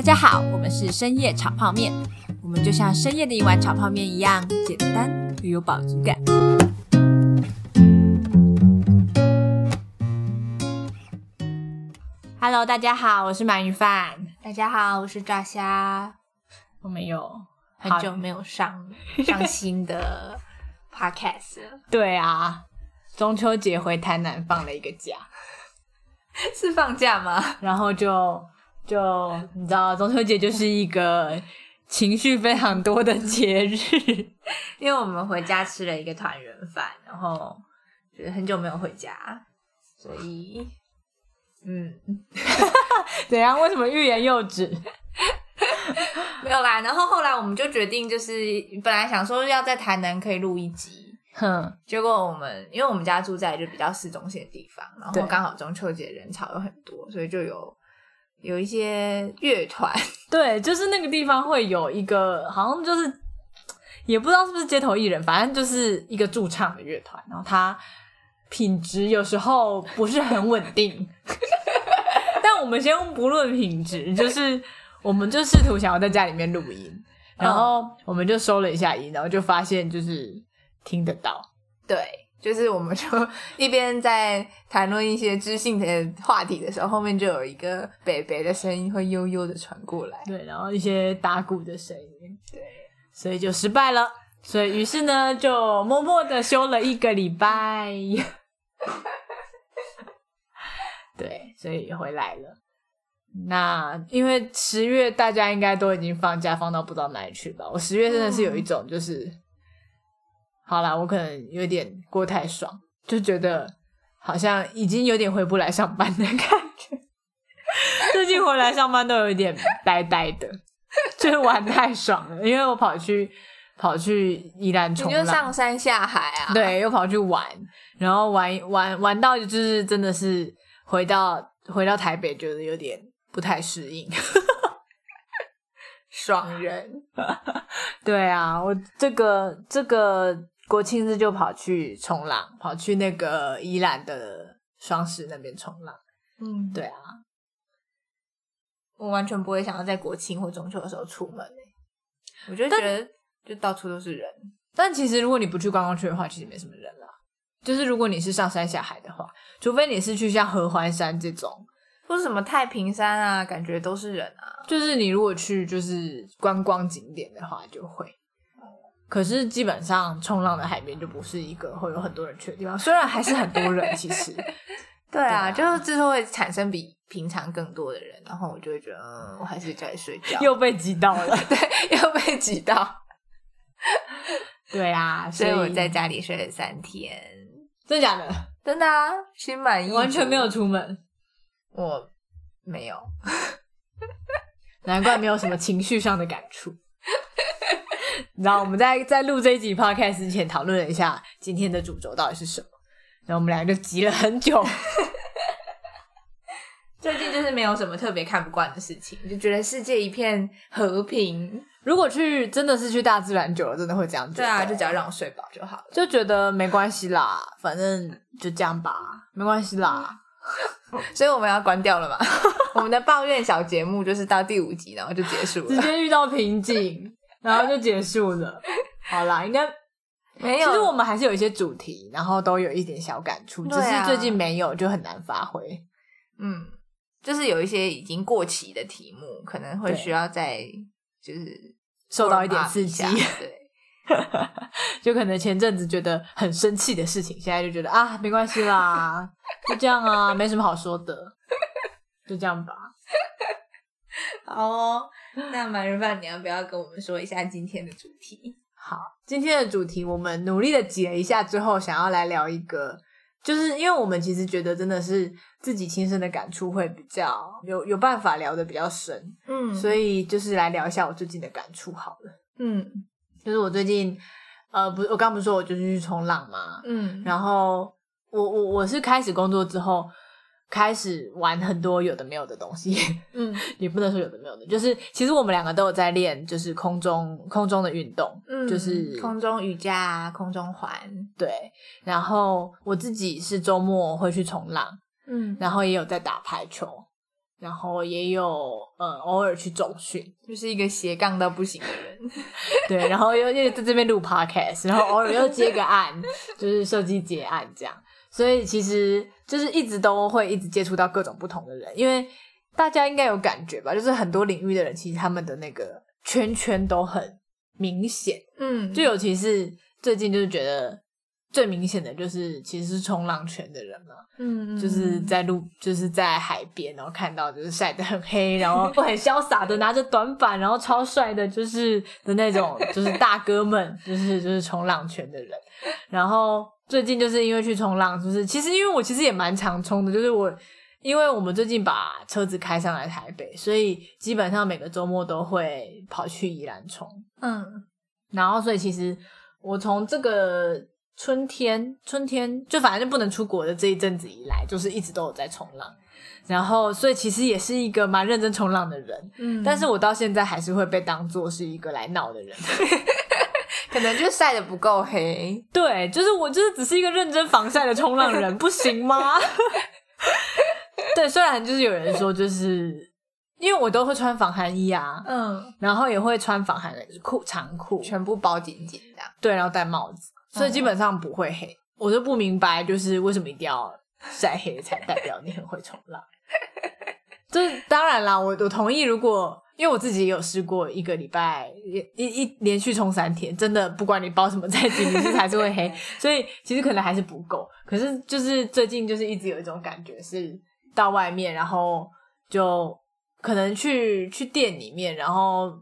大家好，我们是深夜炒泡面，我们就像深夜的一碗炒泡面一样简单又有饱足感。Hello，大家好，我是鳗鱼饭，大家好，我是炸虾，我们有很久没有上 上新的 podcast 了。对啊，中秋节回台南放了一个假，是放假吗？然后就就你知道，中秋节就是一个情绪非常多的节日，因为我们回家吃了一个团圆饭，然后觉得很久没有回家，所以嗯，怎样？为什么欲言又止？没有啦。然后后来我们就决定，就是本来想说要在台南可以录一集，哼，结果我们因为我们家住在就比较市中心的地方，然后刚好中秋节人潮有很多，所以就有有一些乐团，对，就是那个地方会有一个，好像就是也不知道是不是街头艺人，反正就是一个驻唱的乐团，然后他品质有时候不是很稳定。但我们先不论品质，就是我们就试图想要在家里面录音，然后我们就收了一下音，然后就发现就是听得到。对，就是我们就一边在谈论一些知性的话题的时候，后面就有一个北北的声音会悠悠的传过来。对，然后一些打鼓的声音，对，所以就失败了。所以于是呢，就默默的休了一个礼拜。对，所以回来了。那因为十月大家应该都已经放假，放到不知道哪里去吧。我十月真的是有一种就是，好啦，我可能有点过太爽，就觉得好像已经有点回不来上班的感觉。最近回来上班都有一点呆呆的，就是玩太爽了，因为我跑去跑去宜兰你就，上山下海啊？，对，又跑去玩，然后玩玩玩到就是真的是回到回到台北，觉得有点不太适应。爽人。对啊，我这个这个国庆日就跑去冲浪，跑去那个宜兰的双石那边冲浪。嗯，对啊，我完全不会想要在国庆或中秋的时候出门、欸、我就觉得就到处都是人。但其实如果你不去观光区的话，其实没什么人啦。就是如果你是上山下海的话，除非你是去像合欢山这种，或者什么太平山啊，感觉都是人啊。就是你如果去就是观光景点的话，就会。可是基本上冲浪的海边就不是一个会有很多人去的地方，虽然还是很多人，其实 对啊，啊就是之后会产生比平常更多的人，然后我就会觉得，嗯，我还是在家里睡觉。又被挤到了。对，又被挤到，对啊，所以以我在家里睡了三天。真的假的？真的啊，心满意，完全没有，出门，我没有。难怪没有什么情绪上的感触。然后我们在在录这一集 podcast 之前讨论了一下今天的主轴到底是什么，然后我们两个就急了很久。最近就是没有什么特别看不惯的事情，就觉得世界一片和平。如果去真的是去大自然久了，真的会这样觉得。对啊，就只要让我睡饱就好了。就觉得没关系啦，反正就这样吧，没关系啦。所以我们要关掉了嘛？我们的抱怨小节目就是到第五集，然后就结束了直了。接遇到瓶颈，然后就结束了。好啦，应该没有，其实我们还是有一些主题，然后都有一点小感触，只是最近没有，就很难发挥。嗯，就是有一些已经过期的题目，可能会需要再就是受到一点刺激对，就可能前阵子觉得很生气的事情，现在就觉得啊，没关系啦，就这样啊，没什么好说的，就这样吧。好哦。那马日饭，你要不要跟我们说一下今天的主题？好，今天的主题我们努力的挤了一下之后，想要来聊一个，就是因为我们其实觉得真的是自己亲身的感触会比较有有办法聊的比较深，嗯所以就是来聊一下我最近的感触好了。嗯就是我最近呃，不，我刚不是说我就是去冲浪嘛，嗯，然后我我我是开始工作之后。开始玩很多有的没有的东西，嗯 也不能说有的没有的，就是其实我们两个都有在练，就是空中空中的运动，嗯，就是空中瑜伽、啊、空中环，对。然后我自己是周末会去冲浪，嗯然后也有在打排球，然后也有呃偶尔去重训，就是一个斜杠到不行的人。对，然后又又在这边录 podcast，然后偶尔又接个案，就是设计结案这样。所以其实就是一直都会一直接触到各种不同的人，因为大家应该有感觉吧，就是很多领域的人其实他们的那个圈圈都很明显，嗯，就尤其是最近就是觉得最明显的就是其实是冲浪圈的人嘛，嗯就是在路就是在海边，然后看到就是晒得很黑，然后很潇洒的拿着短板，然后超帅的，就是的那种就是大哥们，就是就是冲浪圈的人，然后。最近就是因为去冲浪，就是其实因为我其实也蛮常冲的，就是我因为我们最近把车子开上来台北，所以基本上每个周末都会跑去宜兰冲。嗯，然后所以其实我从这个春天，春天就反正就不能出国的这一阵子以来，就是一直都有在冲浪。然后所以其实也是一个蛮认真冲浪的人，嗯但是我到现在还是会被当做是一个来闹的人。可能就晒的不够黑。对，就是我就是只是一个认真防晒的冲浪人，不行吗？对，虽然就是有人说，就是因为我都会穿防寒衣啊，嗯，然后也会穿防寒的裤长裤，全部包紧紧这样。对，然后戴帽子，所以基本上不会黑。我就不明白，就是为什么一定要晒黑才代表你很会冲浪？就是当然啦，我我同意，如果。因为我自己也有试过一个礼拜一一连续冲三天，真的不管你包什么在紧，你是还是会黑，所以其实可能还是不够。可是就是最近就是一直有一种感觉，是到外面，然后就可能去去店里面，然后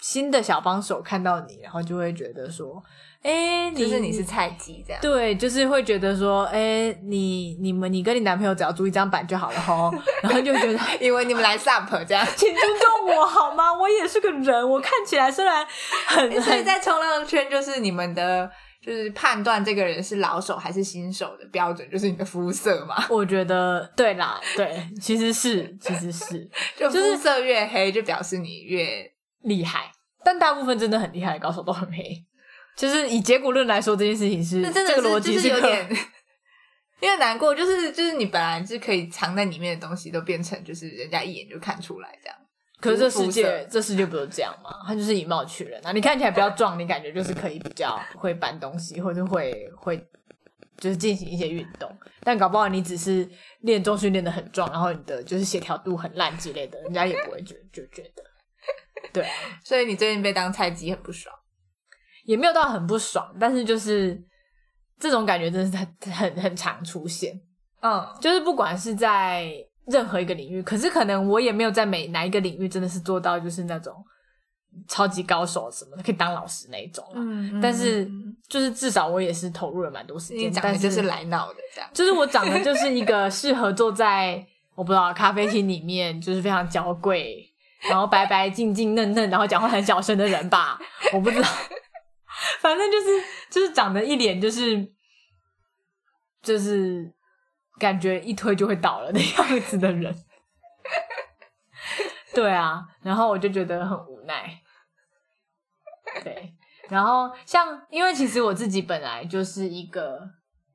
新的小帮手看到你，然后就会觉得说。哎，就是你是菜鸡这样，对，就是会觉得说，哎，你你们你跟你男朋友只要租一张板就好了吼，然后就觉得以为你们来 sup 这样，请尊重我好吗？我也是个人，我看起来虽然很，所以在冲浪圈就是你们的，就是判断这个人是老手还是新手的标准，就是你的肤色嘛。我觉得对啦，对，其实是其实是，就肤色越黑，就表示你越厉害，但大部分真的很厉害的高手都很黑。就是以结果论来说，这件事情是这个逻辑是有点，因为难过。就是就是你本来是可以藏在里面的东西，都变成就是人家一眼就看出来这样。可是这世界这世界不是这样吗？他就是以貌取人啊！你看起来比较壮，你感觉就是可以比较会搬东西，或者会会就是进行一些运动。但搞不好你只是练重训练的很壮，然后你的就是协调度很烂之类的，人家也不会觉就觉得。对啊，所以你最近被当菜鸡很不爽。也没有到很不爽，但是就是这种感觉真的是 很很很常出现，嗯，就是不管是在任何一个领域，可是可能我也没有在每哪一个领域真的是做到就是那种超级高手什么的，可以当老师那一种，嗯，但是就是至少我也是投入了蛮多时间，但是就是来闹的这样，就是我长得就是一个 适合坐在我不知道咖啡厅里面，就是非常娇贵，然后白白净净嫩嫩，然后讲话很小声的人吧，我不知道。反正就是就是长得一脸就是就是感觉一推就会倒了的样子的人，对啊，然后我就觉得很无奈。对，然后像因为其实我自己本来就是一个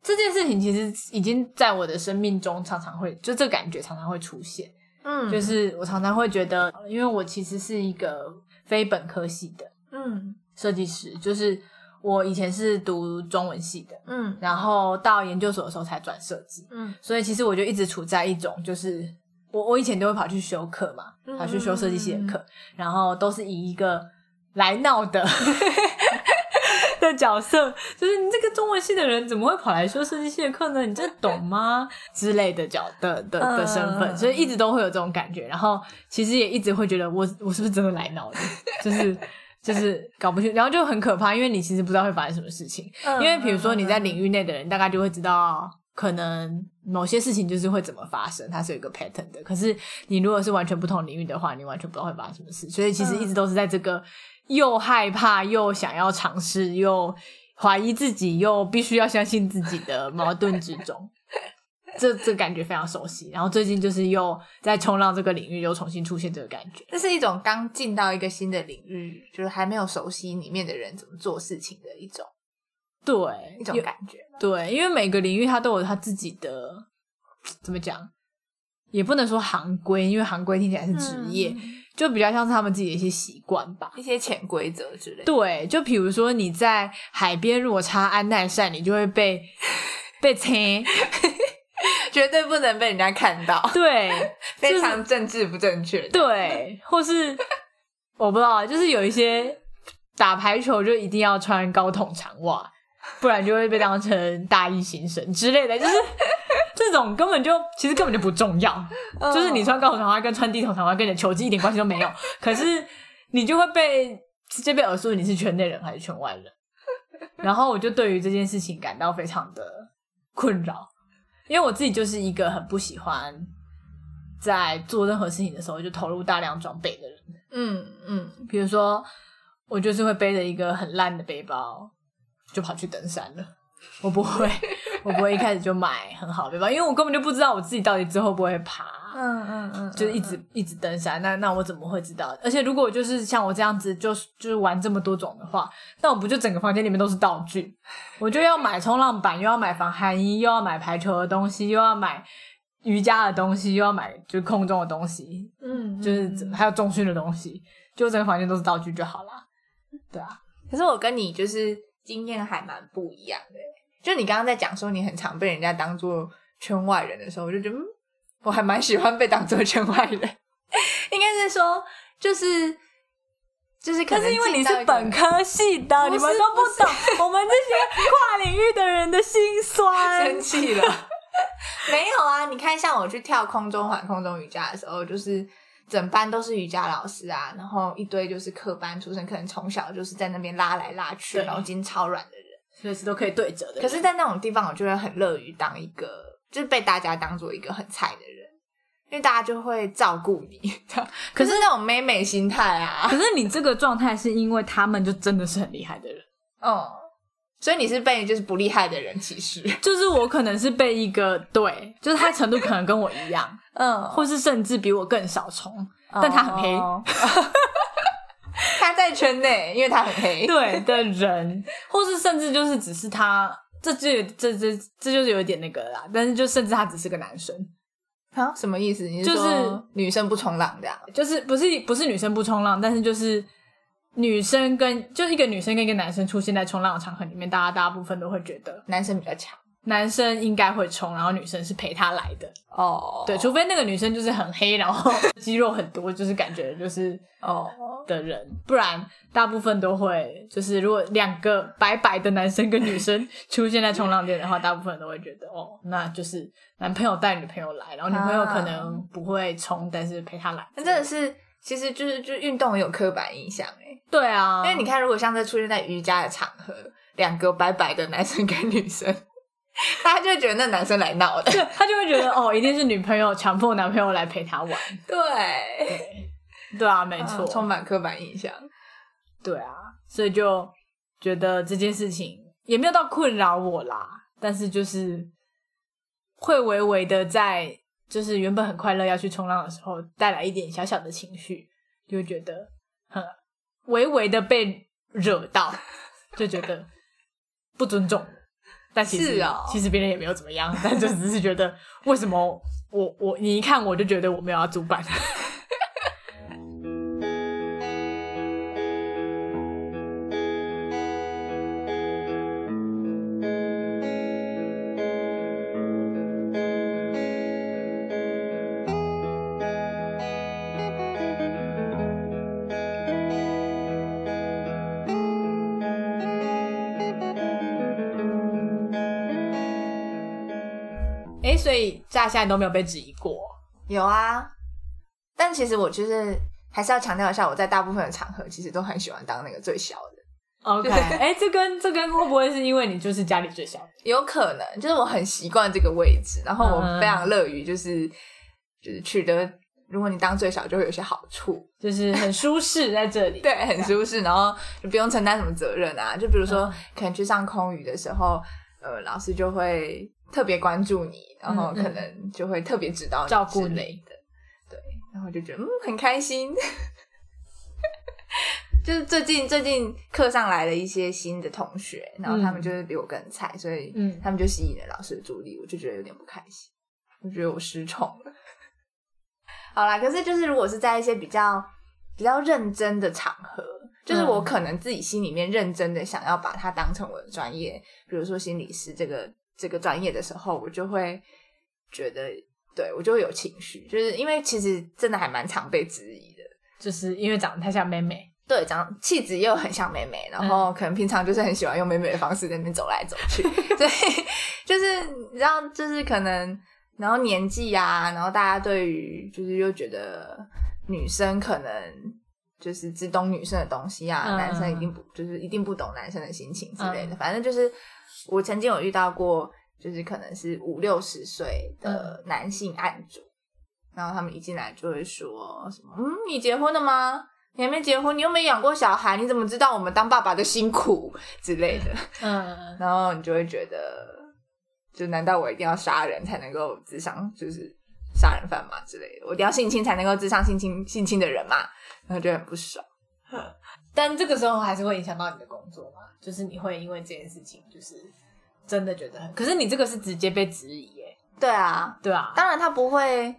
这件事情，其实已经在我的生命中常常会就这感觉常常会出现，嗯，就是我常常会觉得，因为我其实是一个非本科系的，嗯。设计师就是我以前是读中文系的，嗯，然后到研究所的时候才转设计，嗯，所以其实我就一直处在一种就是我我以前都会跑去修课嘛，跑去修设计系的课，然后都是以一个来闹的 的角色，就是你这个中文系的人怎么会跑来修设计系的课呢？你这懂吗？之类的角的的的身份，所以一直都会有这种感觉，然后其实也一直会觉得我我是不是真的来闹的，就是。就是搞不清，然后就很可怕，因为你其实不知道会发生什么事情。因为比如说你在领域内的人，大概就会知道可能某些事情就是会怎么发生，它是有一个 pattern 的。可是你如果是完全不同领域的话，你完全不知道会发生什么事。所以其实一直都是在这个又害怕又想要尝试又怀疑自己又必须要相信自己的矛盾之中。这这感觉非常熟悉，然后最近就是又在冲浪这个领域又重新出现这个感觉，这是一种刚进到一个新的领域，就是还没有熟悉里面的人怎么做事情的一种，对一种感觉。对，因为每个领域它都有它自己的怎么讲也不能说行规，因为行规听起来是职业，嗯就比较像是他们自己的一些习惯吧。一些潜规则之类的。对，就比如说你在海边如果插安耐晒，你就会被 被 切。绝对不能被人家看到，对，非常政治不正确的。对，或是 我不知道，就是有一些打排球就一定要穿高筒长袜，不然就会被当成大一新生之类的，就是 这种根本就其实根本就不重要，嗯。就是你穿高筒长袜跟穿低筒长袜跟你的球技一点关系都没有，可是你就会被直接被耳说你是圈内人还是圈外人，然后我就对于这件事情感到非常的困扰。因为我自己就是一个很不喜欢在做任何事情的时候就投入大量装备的人。嗯嗯，比如说，我就是会背着一个很烂的背包就跑去登山了。我不会，我不会一开始就买很好的背包，因为我根本就不知道我自己到底之后会不会爬。嗯嗯嗯，就是一直一直登山，那那我怎么会知道？而且如果就是像我这样子，就是就是玩这么多种的话，那我不就整个房间里面都是道具？我就要买冲浪板，又要买防寒衣，又要买排球的东西，又要买瑜伽的东西，又要买就是空中的东西，嗯，就是嗯还有重训的东西，就整个房间都是道具就好啦。对啊，可是我跟你就是经验还蛮不一样的。就你刚刚在讲说你很常被人家当做圈外人的时候，我就觉得，嗯，我还蛮喜欢被当做圈外人。应该是说，就是就是可可是因为你是本科系的，你们都不懂我们这些跨领域的人的心酸 生。气了。没有啊，你看，像我去跳空中环、空中瑜伽的时候，就是整班都是瑜伽老师啊，然后一堆就是科班出身，可能从小就是在那边拉来拉去，然后筋超软的人。随时都可以对折的。可是，在那种地方，我就会很乐于当一个，就是被大家当做一个很菜的人，因为大家就会照顾你。可是那种妹妹心态啊，可是你这个状态是因为他们就真的是很厉害的人，嗯，所以你是被就是不厉害的人歧视，就是我可能是被一个对，就是他程度可能跟我一样，嗯，或是甚至比我更少虫，但他很黑，哦 他在圈内，因为他很黑。对的人，或是甚至就是只是他，这就这这这就是有一点那个啦，但是就甚至他只是个男生，啊，什么意思？你是就是说女生不冲浪这样？就是不是不是女生不冲浪，但是就是女生跟就一个女生跟一个男生出现在冲浪的场合里面，大家大部分都会觉得男生比较强男生应该会冲，然后女生是陪他来的。哦对，除非那个女生就是很黑，然后肌肉很多，就是感觉就是哦，的人，不然大部分都会就是如果两个白白的男生跟女生出现在冲浪店的话，大部分人都会觉得哦，那就是男朋友带女朋友来，然后女朋友可能不会冲，但是陪他来。那真的是，其实就是就运动很有刻板印象哎，对啊，因为你看，如果像这出现在瑜伽的场合，两个白白的男生跟女生，大家就会觉得那男生来闹的。对他就会觉得哦，一定是女朋友强迫男朋友来陪他玩。对，对，对啊，没错，嗯充满刻板印象。对啊，所以就觉得这件事情也没有到困扰我啦，但是就是会微微的在就是原本很快乐要去冲浪的时候，带来一点小小的情绪，就会觉得很微微的被惹到，就觉得不尊重我。但其实、其实别人也没有怎么样，但就只是觉得为什么我我你一看我就觉得我没有要主办。所以炸现在都没有被质疑过。有啊，但其实我就是还是要强调一下，我在大部分的场合其实都很喜欢当那个最小的。OK，哎、这跟这跟会不会是因为你就是家里最小的？有可能就是我很习惯这个位置，然后我嗯非常乐于就是就是取得，如果你当最小就会有些好处，就是很舒适在这里。对，很舒适，然后就不用承担什么责任啊。就比如说嗯可能去上空余的时候，呃，老师就会特别关注你，然后可能就会特别指导照顾你。的，对，然后就觉得嗯很开心。就是最近最近课上来了一些新的同学，然后他们嗯就是比我更菜，所以嗯。他们就吸引了老师的注意力，我就觉得有点不开心，我觉得我失宠了。好啦，可是就是如果是在一些比较比较认真的场合，就是我可能自己心里面认真的想要把它当成我的专业，比如说心理师这个这个专业的时候，我就会觉得，对我就会有情绪，就是因为其实真的还蛮常被质疑的。就是因为长得太像妹妹，对，长气质又很像妹妹，然后可能平常就是很喜欢用妹妹的方式在那边走来走去，对，就是你知道，就是可能，然后年纪啊，然后大家对于就是又觉得女生可能就是只懂女生的东西啊，嗯男生一定不就是一定不懂男生的心情之类的，反正就是我曾经有遇到过，就是可能是五六十岁的男性案主，然后他们一进来就会说什么，嗯，你结婚了吗？你还没结婚，你又没养过小孩，你怎么知道我们当爸爸的辛苦之类的？嗯，然后你就会觉得，就难道我一定要杀人才能够智商，就是杀人犯嘛之类的？我一定要性侵才能够智商性侵性侵的人嘛？然后就很不爽。但这个时候还是会影响到你的工作嘛？就是你会因为这件事情，就是真的觉得很，可是你这个是直接被质疑耶，对啊，对啊，当然他不会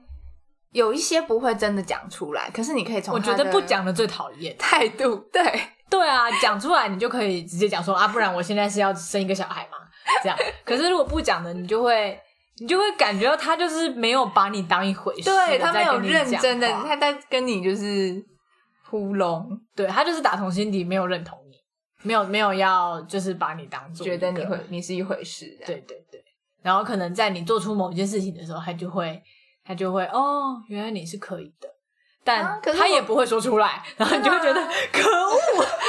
有一些不会真的讲出来，可是你可以从我觉得不讲的最讨厌。态度，对。对啊，讲出来你就可以直接讲说啊，不然我现在是要生一个小孩嘛，这样。可是如果不讲的，你就会你就会感觉到他就是没有把你当一回事，对他没有认真的，他在跟你就是糊弄，对他就是打从心底没有认同你，没有没有要就是把你当做觉得你会你是一回事，对对对，然后可能在你做出某一件事情的时候，他就会他就会哦，原来你是可以的，但他也不会说出来，然后你就会觉得可恶。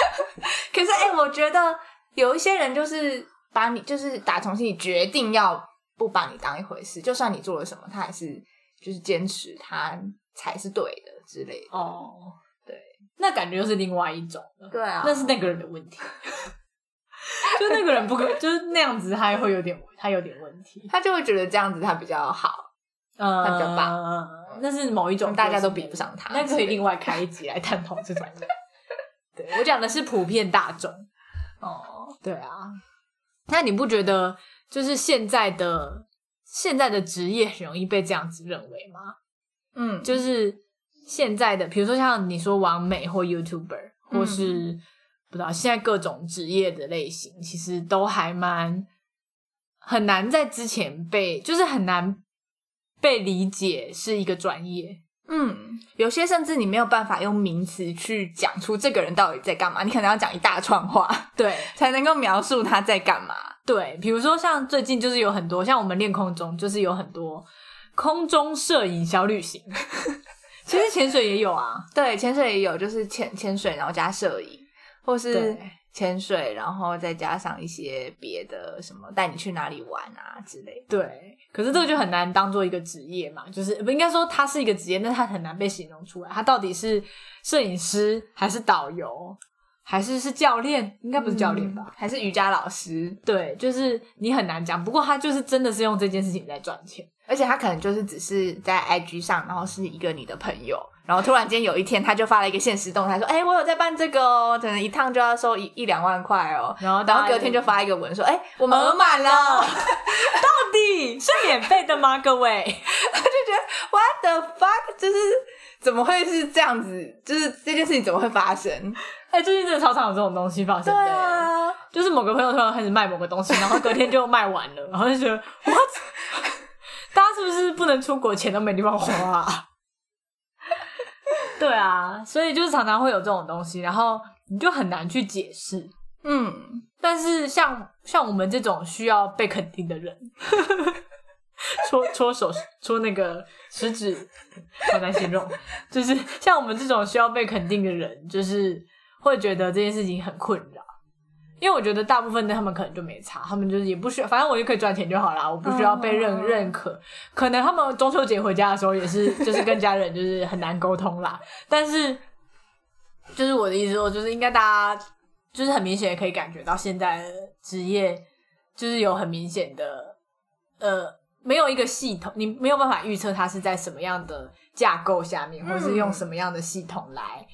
可是哎、我觉得有一些人就是把你就是打从心里决定要不把你当一回事，就算你做了什么，他还是就是坚持他才是对的之类的。哦，对，那感觉又是另外一种了，对啊那是那个人的问题。就那个人不可，就是那样子，他会有点，他有点问题。他就会觉得这样子他比较好。嗯，他比较棒那是某一种，大家都比不上他那可以另外开一集来探讨这种人。对我讲的是普遍大众。哦，对啊，那你不觉得就是现在的现在的职业很容易被这样子认为吗？嗯，就是现在的，比如说像你说网美或 YouTuber，或嗯是、不知道现在各种职业的类型，其实都还蛮很难在之前被，就是很难被理解是一个专业。嗯，有些甚至你没有办法用名词去讲出这个人到底在干嘛，你可能要讲一大串话对 才能够描述他在干嘛。对，比如说像最近就是有很多，像我们练空中就是有很多空中摄影小旅行，其实潜水也有啊。对，潜水也有，就是潜潜水，然后加摄影，或是对潜水，然后再加上一些别的什么带你去哪里玩啊之类的。对，可是这个就很难当做一个职业嘛，就是不应该说它是一个职业，但它很难被形容出来，它到底是摄影师还是导游，还是是教练？应该不是教练吧？嗯还是瑜伽老师，对，就是你很难讲。不过他就是真的是用这件事情在赚钱。而且他可能就是只是在 IG 上，然后是一个你的朋友，然后突然间有一天他就发了一个现实动态，说：“哎、我有在办这个哦，可能一趟就要收一一两万块哦。”然后然后隔天就发一个文说：“哎、我们额满了。到底是免费的吗？各位？他就觉得 ”What the fuck？就是怎么会是这样子？就是这件事情怎么会发生？哎、最近真的超常有这种东西发生的、啊，就是某个朋友突然开始卖某个东西，然后隔天就卖完了，然后就觉得 what？大家是不是不能出国，钱都没地方花啊？对啊，所以就是常常会有这种东西，然后你就很难去解释。嗯，但是像像我们这种需要被肯定的人，戳戳手戳那个食指，好难形容，就是像我们这种需要被肯定的人，就是会觉得这件事情很困扰。因为我觉得大部分的他们可能就没差，他们就是也不需要，反正我就可以赚钱就好啦，我不需要被认、嗯认可。可能他们中秋节回家的时候也是，就是跟家人就是很难沟通啦。但是，就是我的意思说，就是应该大家就是很明显的可以感觉到现在的职业就是有很明显的呃，没有一个系统，你没有办法预测它是在什么样的架构下面，或是用什么样的系统来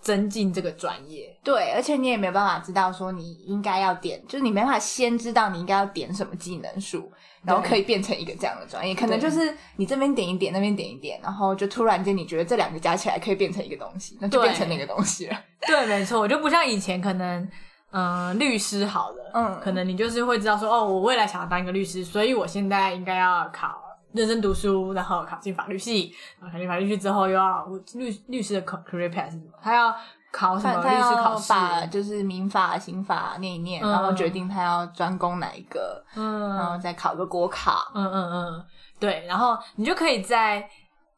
增进这个专业。对，而且你也没有办法知道说你应该要点，就是你没办法先知道你应该要点什么技能树，然后可以变成一个这样的专业。可能就是你这边点一点，那边点一点，然后就突然间你觉得这两个加起来可以变成一个东西，那就变成那个东西了。对，没错，我就不像以前可能。嗯，律师好了，嗯可能你就是会知道说，哦，我未来想要当一个律师，所以我现在应该要考认真读书，然后考进法律系，然后考进法律系之后又要律律师的 career path 是什么？他要考什么他律师考要试？把就是民法、刑法念一念，嗯然后决定他要专攻哪一个，嗯然后嗯再考个国考。嗯嗯嗯，对，然后你就可以在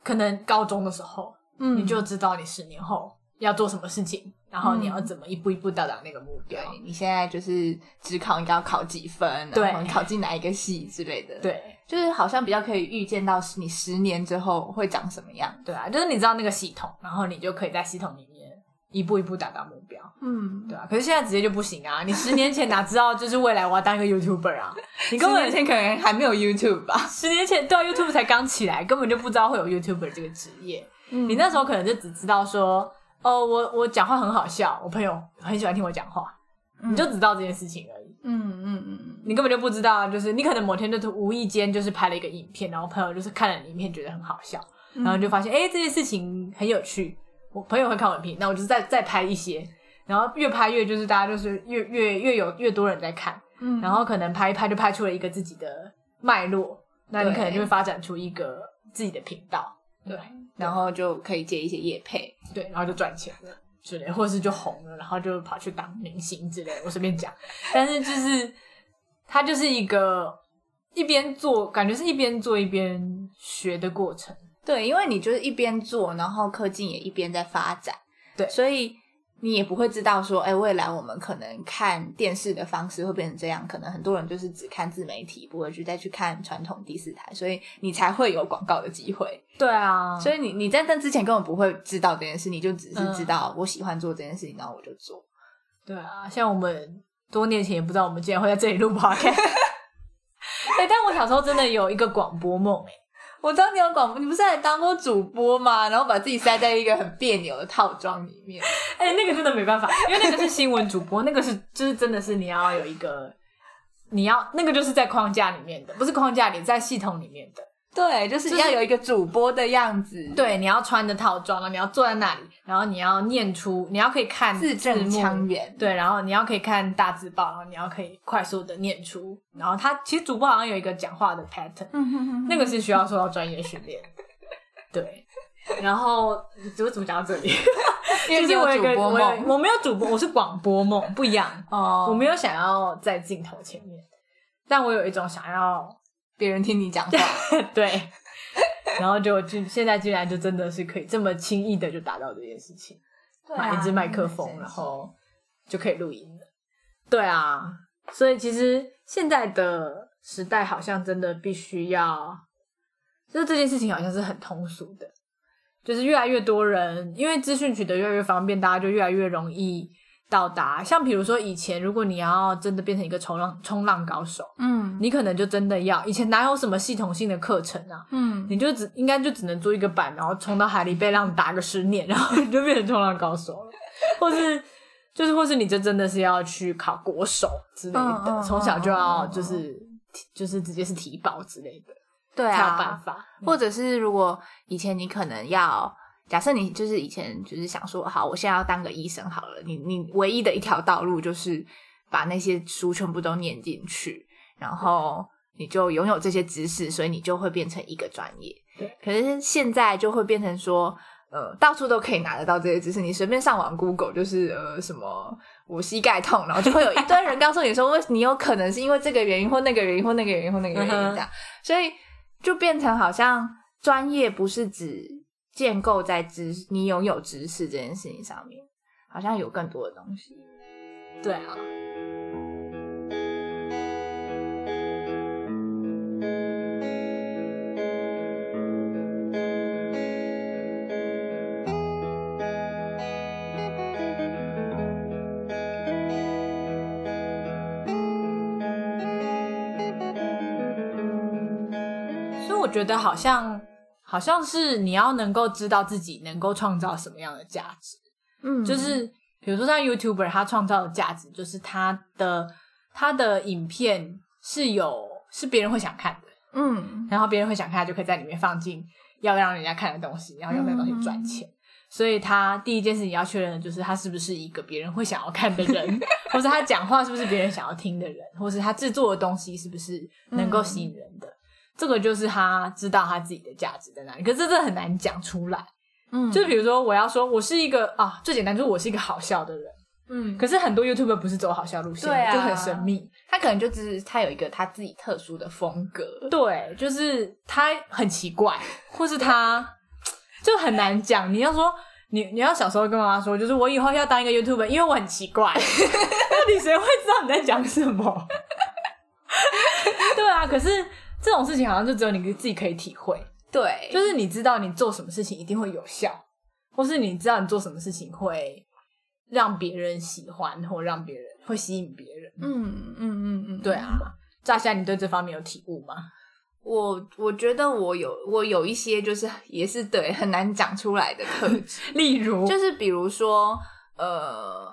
可能高中的时候，嗯你就知道你十年后要做什么事情，然后你要怎么一步一步到达那个目标。对你现在就是只考应该要考几分，对然后你考进哪一个系之类的。，对就是好像比较可以预见到你十年之后会长什么样。对啊，就是你知道那个系统，然后你就可以在系统里面一步一步达到目标。嗯，对啊，可是现在直接就不行啊！你十年前哪知道就是未来我要当一个 YouTuber 啊？你根本前可能还没有 YouTube 吧？十年前对啊，YouTube 才刚起来，根本就不知道会有 YouTuber 这个职业。嗯你那时候可能就只知道说，哦，我我讲话很好笑，我朋友很喜欢听我讲话，你就只知道这件事情而已。嗯嗯嗯你根本就不知道，就是你可能某天就无意间就是拍了一个影片，然后朋友就是看了影片觉得很好笑，嗯，然后就发现哎、诶这件事情很有趣，我朋友会看我的影片，那我就再再拍一些，然后越拍越就是大家就是越越越有越多人在看，嗯，然后可能拍一拍就拍出了一个自己的脉络，那你可能就会发展出一个自己的频道，对，然后就可以接一些业配。对，然后就赚钱了之类，或者是就红了，然后就跑去当明星之类的，我随便讲，但是就是它就是一个一边做，感觉是一边做一边学的过程，对，因为你就是一边做，然后科技也一边在发展，对。所以你也不会知道说，哎，未来我们可能看电视的方式会变成这样，可能很多人就是只看自媒体，不会去再去看传统第四台，所以你才会有广告的机会。对啊，所以你你在那之前根本不会知道这件事，你就只是嗯。知道我喜欢做这件事情，然后我就做。对啊，像我们多年前也不知道我们竟然会在这里录 podcast，对，但我小时候真的有一个广播梦、欸，我知道你有广播，你不是还当过主播吗？然后把自己塞在一个很别扭的套装里面。哎、那个真的没办法，因为那个是新闻主播，那个是就是真的是你要有一个，你要那个就是在框架里面的，不是框架里，在系统里面的。对，就是就是要有一个主播的样子，，对，你要穿着套装，你要坐在那里，然后你要念出，你要可以看字正腔圆。对，然后你要可以看大字报，然后你要可以快速的念出，然后他其实主播好像有一个讲话的 pattern，那个是需要受到专业训练。对，然后怎么怎么讲到这里？因为我有一个主播梦我没有主播，我是广播梦，不一样。哦我没有想要在镜头前面，但我有一种想要别人听你讲话，对，然后就就现在竟然就真的是可以这么轻易的就达到这件事情，买一支麦克风，然后就可以录音了。对啊，所以其实现在的时代好像真的必须要，就是这件事情好像是很通俗的，就是越来越多人，因为资讯取得越来越方便，大家就越来越容易到达。像比如说以前，如果你要真的变成一个冲浪冲浪高手，嗯你可能就真的要以前哪有什么系统性的课程啊，嗯，你就只应该就只能租一个板，然后冲到海里被浪打个十年，然后你就变成冲浪高手了，或是就是或是你就真的是要去考国手之类的，从小就要就是就是直接是体保之类的，对才有办啊，法。或者是如果以前你可能要。假设你就是以前就是想说，好，我现在要当个医生好了。你你唯一的一条道路就是把那些书全部都念进去，然后你就拥有这些知识，所以你就会变成一个专业。对，可是现在就会变成说，呃，到处都可以拿得到这些知识。你随便上网 Google 就是呃什么我膝盖痛，然后就会有一堆人告诉你说，为你有可能是因为这个原因或那个原因或那个原因或那个原因这样，所以就变成好像专业不是只建构在知你拥有知识这件事情上面，好像有更多的东西。对啊，所以我觉得好像好像是你要能够知道自己能够创造什么样的价值。嗯就是比如说像 YouTuber，他创造的价值就是他的他的影片是有是别人会想看的，嗯然后别人会想看，就可以在里面放进要让人家看的东西，然后用那个东西赚钱。所以他第一件事情要确认的就是他是不是一个别人会想要看的人，或是他讲话是不是别人想要听的人，或是他制作的东西是不是能够吸引人的。这个就是他知道他自己的价值在哪里，可是这很难讲出来。嗯就比如说，我要说我是一个啊，最简单就是我是一个好笑的人，嗯，可是很多 YouTuber 不是走好笑路线，就很神秘。他可能就只是他有一个他自己特殊的风格。对，就是他很奇怪，或是他就很难讲。你要说你你要小时候跟妈妈说，就是我以后要当一个 YouTuber，因为我很奇怪。到底谁会知道你在讲什么？对啊，可是这种事情好像就只有你自己可以体会，对，就是你知道你做什么事情一定会有效，或是你知道你做什么事情会让别人喜欢，或让别人会吸引别人。嗯嗯嗯嗯，对啊，乍夏，你对这方面有体悟吗？我我觉得我有我有一些就是也是对很难讲出来的特质，例如，就是比如说呃，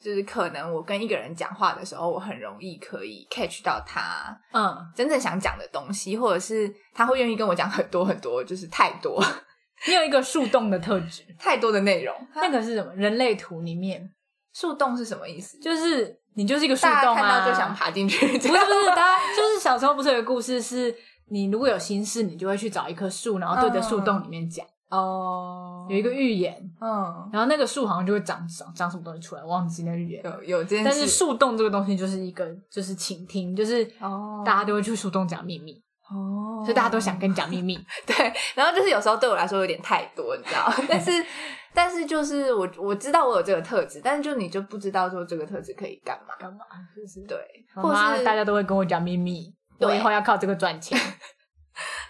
就是可能我跟一个人讲话的时候，我很容易可以 catch 到他嗯，真正想讲的东西，或者是他会愿意跟我讲很多很多，就是太多 你有一个树洞的特质，太多的内容。那个是什么？人类图里面 树洞是什么意思？就是你就是一个树洞啊，家看到就想爬进去，不不是不是，大家就是小时候不是有个故事是，你如果有心事，你就会去找一棵树，然后对着树洞里面讲，哦。有一个预言，嗯，然后那个树好像就会长长长什么东西出来，忘记那个预言。有有这件事，但是树洞这个东西就是一个就是倾听，就是哦。大家都会去树洞讲秘密，哦。所以大家都想跟你讲秘密。对，然后就是有时候对我来说有点太多，你知道，但是但是就是我我知道我有这个特质，但是就你就不知道说这个特质可以干嘛，干嘛？就是？对，或是大家都会跟我讲秘密，对。我以后要靠这个赚钱。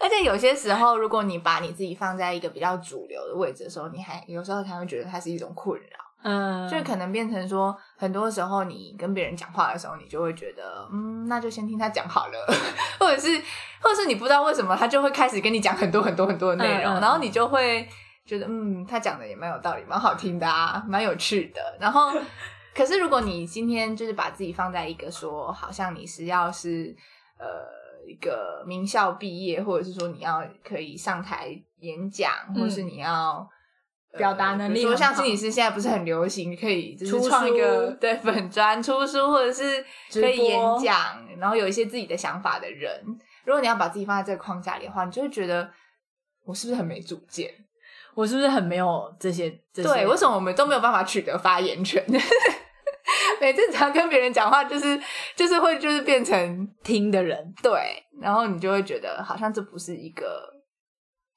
而且有些时候，如果你把你自己放在一个比较主流的位置的时候，你还有时候还会觉得它是一种困扰，嗯，就可能变成说，很多时候你跟别人讲话的时候，你就会觉得，嗯，那就先听他讲好了，或者是，或者是你不知道为什么他就会开始跟你讲很多很多很多的内容，嗯嗯然后你就会觉得，嗯，他讲的也蛮有道理，蛮好听的啊，蛮有趣的。然后，可是如果你今天就是把自己放在一个说，好像你是要是呃。一个名校毕业，或者是说你要可以上台演讲，或者是你要呃表达能力比如说像心理师现在不是很流行，可以就是出创一个对 粉砖出书，或者是可以演讲，然后有一些自己的想法的人，如果你要把自己放在这个框架里的话，你就会觉得我是不是很没主见？我是不是很没有这些？这些对，为什么我们都没有办法取得发言权？每次只要跟别人讲话，就是就是会就是变成听的人？对，然后你就会觉得好像这不是一个，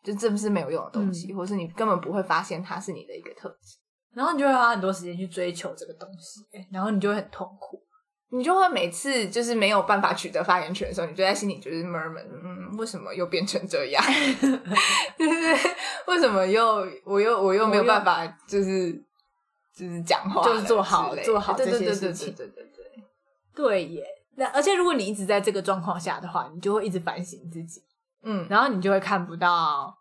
就这不是没有用的东西，或是你根本不会发现它是你的一个特质，然后你就会花很多时间去追求这个东西，然后你就会很痛苦。你就会每次就是没有办法取得发言权的时候，你就在心里就是 murmur，嗯，为什么又变成这样？就是 为什么又我又我又没有办法，就是就是讲话就是做好做好这些事情。对对对对。对，对耶，那而且如果你一直在这个状况下的话，你就会一直反省自己，嗯，然后你就会看不到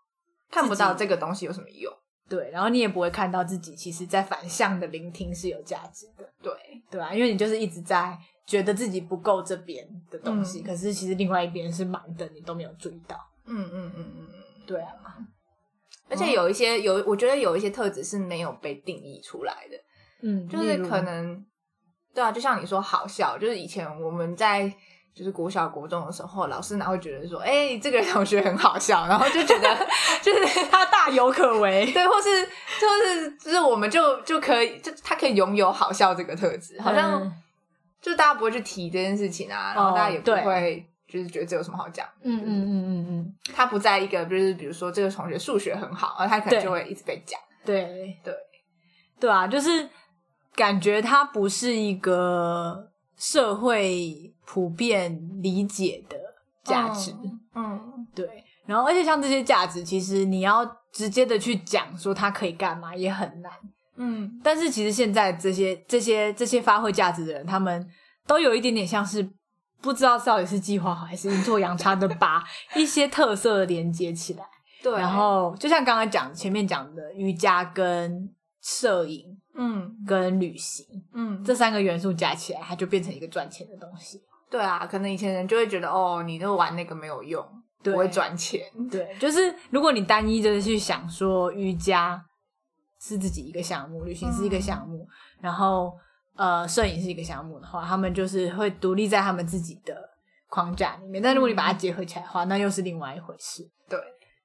看不到这个东西有什么用，对，然后你也不会看到自己其实在反向的聆听是有价值的，对，对啊，因为你就是一直在觉得自己不够这边的东西，嗯。可是其实另外一边是满的，你都没有注意到。嗯嗯嗯嗯嗯。对啊，而且有一些有，我觉得有一些特质是没有被定义出来的，嗯，就是可能，对啊，就像你说好笑，就是以前我们在就是国小国中的时候，老师哪会觉得说，哎、这个同学很好笑，然后就觉得 就是他大有可为，对，或是就是就是我们就就可以，就他可以拥有好笑这个特质，好像嗯。就大家不会去提这件事情啊，然后哦大家也不对。会就是觉得这有什么好讲，嗯嗯嗯嗯嗯，他不在一个就是比如说这个同学数学很好，然后他可能就会一直被讲，对。对。对。啊，就是感觉他不是一个社会普遍理解的价值，嗯。对。然后，而且像这些价值，其实你要直接的去讲说它可以干嘛也很难。嗯。但是其实现在这些这些这些发挥价值的人，他们都有一点点像是不知道到底是计划好还是阴错阳差的把 一些特色连接起来。对，然后就像刚刚讲前面讲的瑜伽跟摄影嗯跟旅行嗯，这三个元素加起来，它就变成一个赚钱的东西。对啊，可能以前人就会觉得哦，你就玩那个没有用，对不会赚钱。对，就是如果你单一的去想说瑜伽是自己一个项目，旅行是一个项目，然后呃摄影是一个项目的话，他们就是会独立在他们自己的框架里面。但如果你把它结合起来的话，那又是另外一回事。对，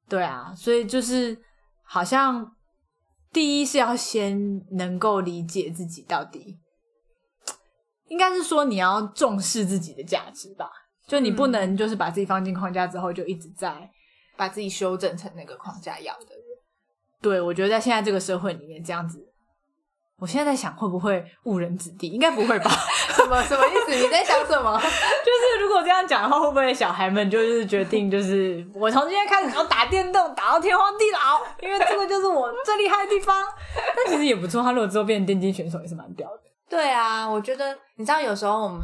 对啊，所以就是好像第一是要先能够理解自己到底，应该是说你要重视自己的价值吧。就你不能就是把自己放进框架之后就一直在。把自己修正成那个框架要的人。对，我觉得在现在这个社会里面这样子，我现在在想会不会误人子弟？应该不会吧？什么什么意思？你在想什么？就是如果这样讲的话，会不会小孩们就是决定，就是我从今天开始要打电动，打到天荒地老，因为这个就是我最厉害的地方。但其实也不错，他如果之后变成电竞选手，也是蛮屌的。对啊，我觉得你知道，有时候我们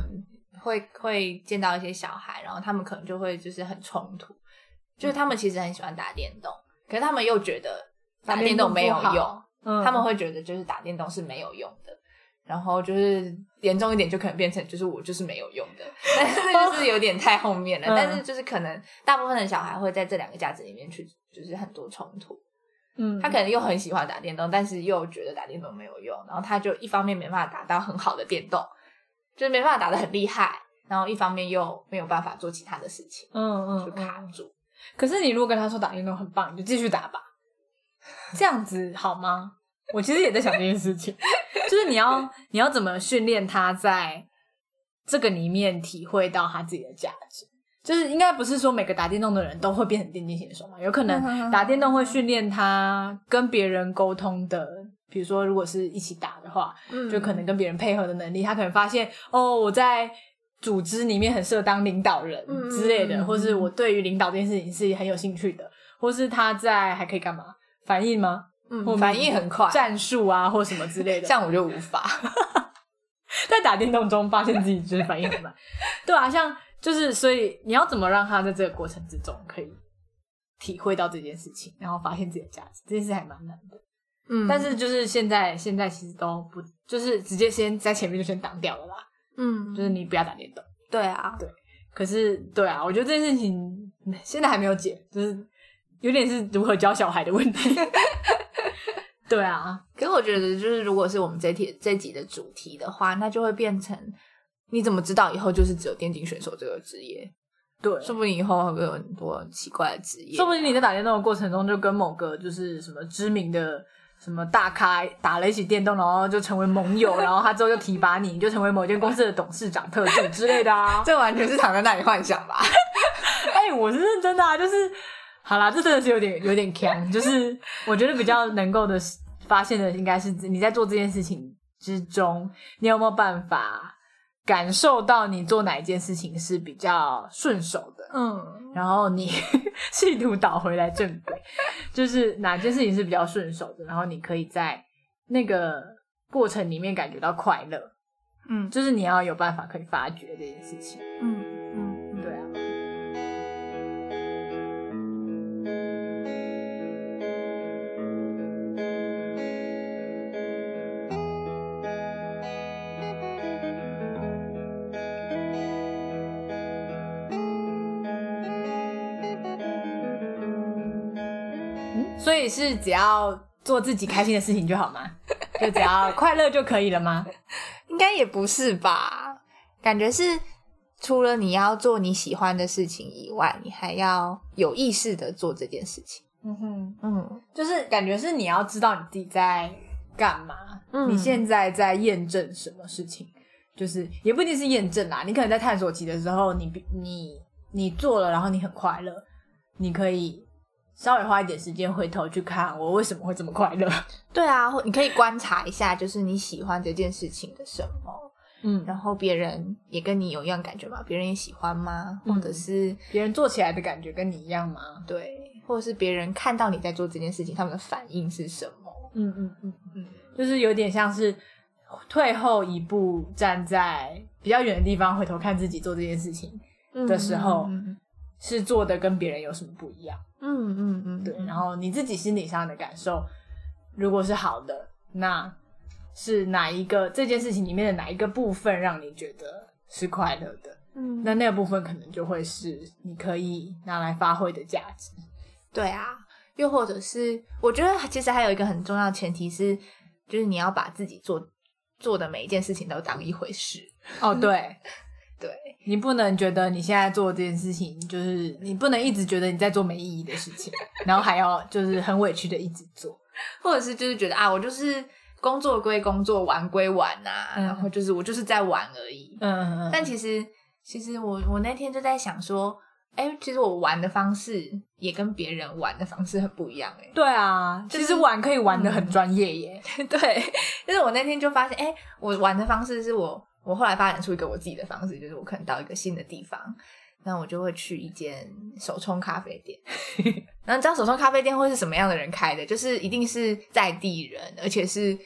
会会见到一些小孩，然后他们可能就会就是很冲突，就是他们其实很喜欢打电动，可是他们又觉得打电动没有用嗯他们会觉得就是打电动是没有用的。然后就是严重一点，就可能变成就是我就是没有用的，但是就是有点太后面了。嗯但是就是可能大部分的小孩会在这两个价值里面去，就是很多冲突。嗯，他可能又很喜欢打电动，但是又觉得打电动没有用，然后他就一方面没办法打到很好的电动，就是没办法打的很厉害，然后一方面又没有办法做其他的事情，嗯嗯就卡嗯。住。可是你如果跟他说打电动很棒，你就继续打吧，这样子好吗？我其实也在想这件事情，就是你要你要怎么训练他在这个里面体会到他自己的价值。就是应该不是说每个打电动的人都会变成电竞选手嘛，有可能打电动会训练他跟别人沟通的，比如说如果是一起打的话，嗯就可能跟别人配合的能力，他可能发现哦，我在组织里面很适合当领导人嗯之类的，或是我对于领导这件事情是很有兴趣的，或是他在还可以干嘛反应吗？嗯，反应很快，战术啊或什么之类的。像我就无法。在打电动中发现自己就是反应很慢，对啊，像就是所以你要怎么让他在这个过程之中可以体会到这件事情，然后发现自己的价值，这件事还蛮难的。嗯但是就是现在现在其实都不就是直接先在前面就先挡掉了啦，嗯，就是你不要打电动。对啊，对可是对啊，我觉得这件事情嗯现在还没有解，就是有点是如何教小孩的问题。对啊，可是我觉得，就是如果是我们这题这集的主题的话，那就会变成你怎么知道以后就是只有电竞选手这个职业？对，说不定以后会有很多奇怪的职业？说不定你在打电动的过程中，就跟某个就是什么知名的什么大咖打了一起电动，然后就成为盟友，然后他之后就提拔你，你就成为某间公司的董事长、特助之类的啊。这完全是躺在那里幻想吧？哎、我是认真的啊，就是好啦，这真的是有点有点强，就是我觉得比较能够的发现的，应该是你在做这件事情之中，你有没有办法感受到你做哪一件事情是比较顺手的，嗯，然后你 试图倒回来正轨，就是哪件事情是比较顺手的，然后你可以在那个过程里面感觉到快乐，嗯就是你要有办法可以发掘这件事情。嗯嗯，以是只要做自己开心的事情就好吗？就只要快乐就可以了吗？应该也不是吧？感觉是除了你要做你喜欢的事情以外，你还要有意识的做这件事情。嗯哼。嗯就是感觉是你要知道你自己在干嘛，嗯你现在在验证什么事情，就是也不一定是验证啦，你可能在探索期的时候，你比你你做了，然后你很快乐，你可以稍微花一点时间回头去看我为什么会这么快乐，对啊，或你可以观察一下，就是你喜欢这件事情的什么，嗯，然后别人也跟你有一样感觉吗？别人也喜欢吗？嗯或者是别人做起来的感觉跟你一样吗？对，或者是别人看到你在做这件事情，他们的反应是什么？嗯嗯嗯，嗯就是有点像是退后一步，站在比较远的地方回头看自己做这件事情的时候嗯是做的跟别人有什么不一样。嗯嗯嗯，对，然后你自己心理上的感受，如果是好的，那是哪一个这件事情里面的哪一个部分让你觉得是快乐的？嗯，那那个部分可能就会是你可以拿来发挥的价值。对啊，又或者是我觉得其实还有一个很重要的前提是，就是你要把自己做做的每一件事情都当一回事。哦，对，对，你不能觉得你现在做这件事情，就是你不能一直觉得你在做没意义的事情，然后还要就是很委屈的一直做。或者是就是觉得啊，我就是工作归工作，玩归玩呐、嗯然后就是我就是在玩而已。嗯嗯嗯，但其实其实我我那天就在想说，哎，其实我玩的方式也跟别人玩的方式很不一样哎。对啊，就是其实玩可以玩的很专业耶。对，就是我那天就发现，哎，我玩的方式是我我后来发展出一个我自己的方式，就是我可能到一个新的地方，那我就会去一间手冲咖啡店。然后你知道手冲咖啡店会是什么样的人开的？就是一定是在地人，而且是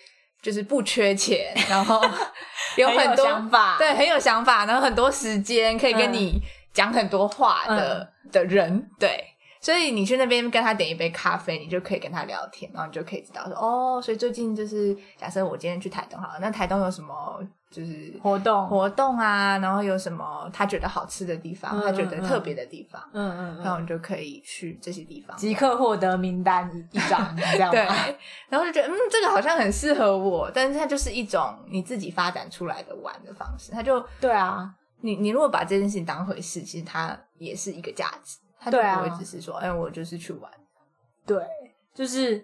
就是不缺钱，然后 有很多想法对，很有想法，然后很多时间可以跟嗯你讲很多话的、的人，对。所以你去那边跟他点一杯咖啡，你就可以跟他聊天，然后你就可以知道说哦，所以最近就是假设我今天去台东好了，那台东有什么就是活动活动啊，然后有什么他觉得好吃的地方，嗯他觉得特别的地方，嗯嗯嗯，然后你就可以去这些地方。即刻获得名单一一张，这样 对？，然后就觉得嗯，这个好像很适合我，但是它就是一种你自己发展出来的玩的方式。它就对啊，你你如果把这件事情当回事，其实它也是一个价值，它就不会只是说，哎，我就是去玩。对，就是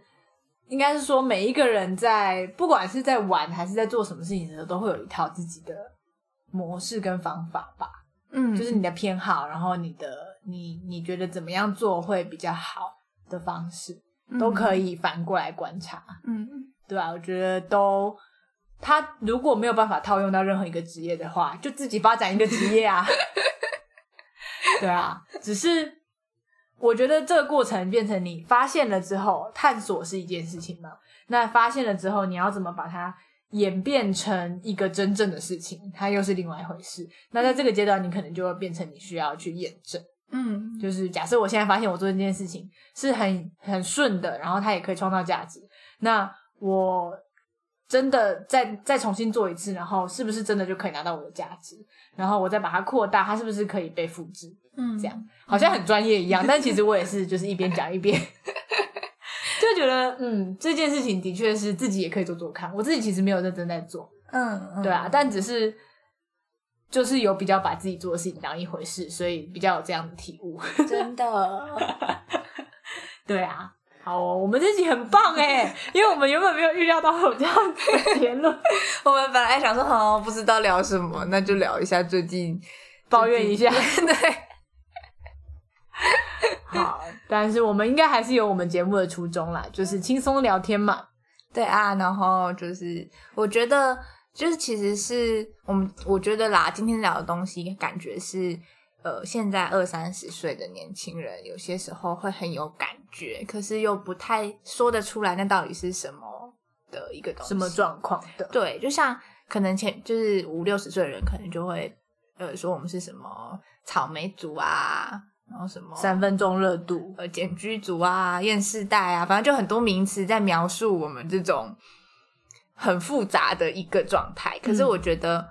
应该是说每一个人在不管是在玩还是在做什么事情的时候，都会有一套自己的模式跟方法吧。嗯就是你的偏好，然后你的你你觉得怎么样做会比较好的方式，都可以。反过来观察，嗯，对吧、我觉得都。他如果没有办法套用到任何一个职业的话，就自己发展一个职业啊。对啊，只是我觉得这个过程变成你发现了之后，探索是一件事情嘛。那发现了之后，你要怎么把它演变成一个真正的事情，它又是另外一回事。那在这个阶段，你可能就会变成你需要去验证。嗯，就是假设我现在发现我做这件事情是很很顺的，然后它也可以创造价值，那我真的再再重新做一次，然后是不是真的就可以拿到我的价值？然后我再把它扩大，它是不是可以被复制？嗯这样好像很专业一样，但其实我也是 就是一边讲一边。就觉得，嗯，这件事情的确是自己也可以做做看。我自己其实没有认真在做，嗯，嗯对啊，但只是就是有比较把自己做的事情当一回事，所以比较有这样的体悟。真的，对啊，好哦，我们这集很棒哎，因为我们原本没有预料到会有这样子的结论，我们本来想说，好不知道聊什么，那就聊一下最近抱怨一下。对，好，但是我们应该还是有我们节目的初衷啦，就是轻松聊天嘛。对啊，然后就是我觉得，就是其实是我们我觉得啦，今天聊的东西感觉是，呃，现在二三十岁的年轻人有些时候会很有感觉，可是又不太说得出来，那到底是什么的一个东西？什么状况的？对，就像可能前就是五六十岁的人，可能就会呃说我们是什么草莓族啊，然后什么三分钟热度，呃简居族啊、厌世代啊，反正就很多名词在描述我们这种很复杂的一个状态。可是嗯我觉得，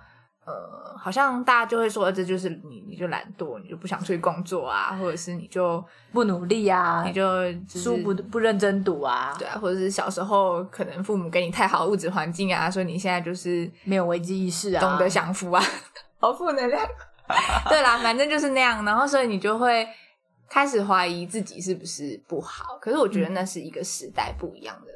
呃，好像大家就会说，呃这就是你，你就懒惰，你就不想出去工作啊，或者是你就不努力啊，你就就是书不不认真读啊，对啊，或者是小时候可能父母给你太好的物质环境啊，所以你现在就是没有危机意识啊，懂得享福啊，好负能量。对啦，反正就是那样，然后所以你就会开始怀疑自己是不是不好。可是我觉得那是一个时代不一样的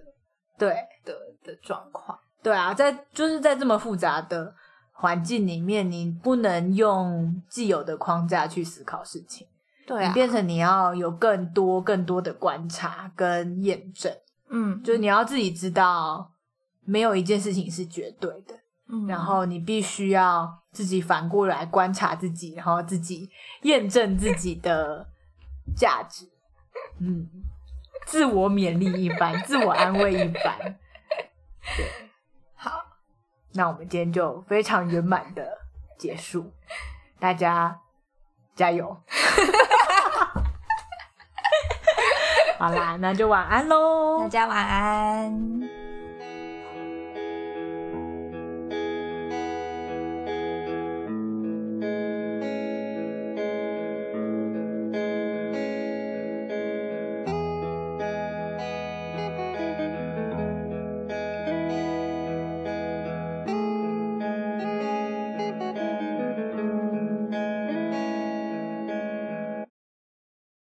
对的的状况。对啊，在就是在这么复杂的环境里面，你不能用既有的框架去思考事情，对啊你，变成你要有更多更多的观察跟验证，嗯，就是你要自己知道，没有一件事情是绝对的，嗯然后你必须要自己反过来观察自己，然后自己验证自己的价值，嗯，自我勉励一番，自我安慰一番。好，那我们今天就非常圆满的结束，大家加油！好啦，那就晚安喽大。家晚安。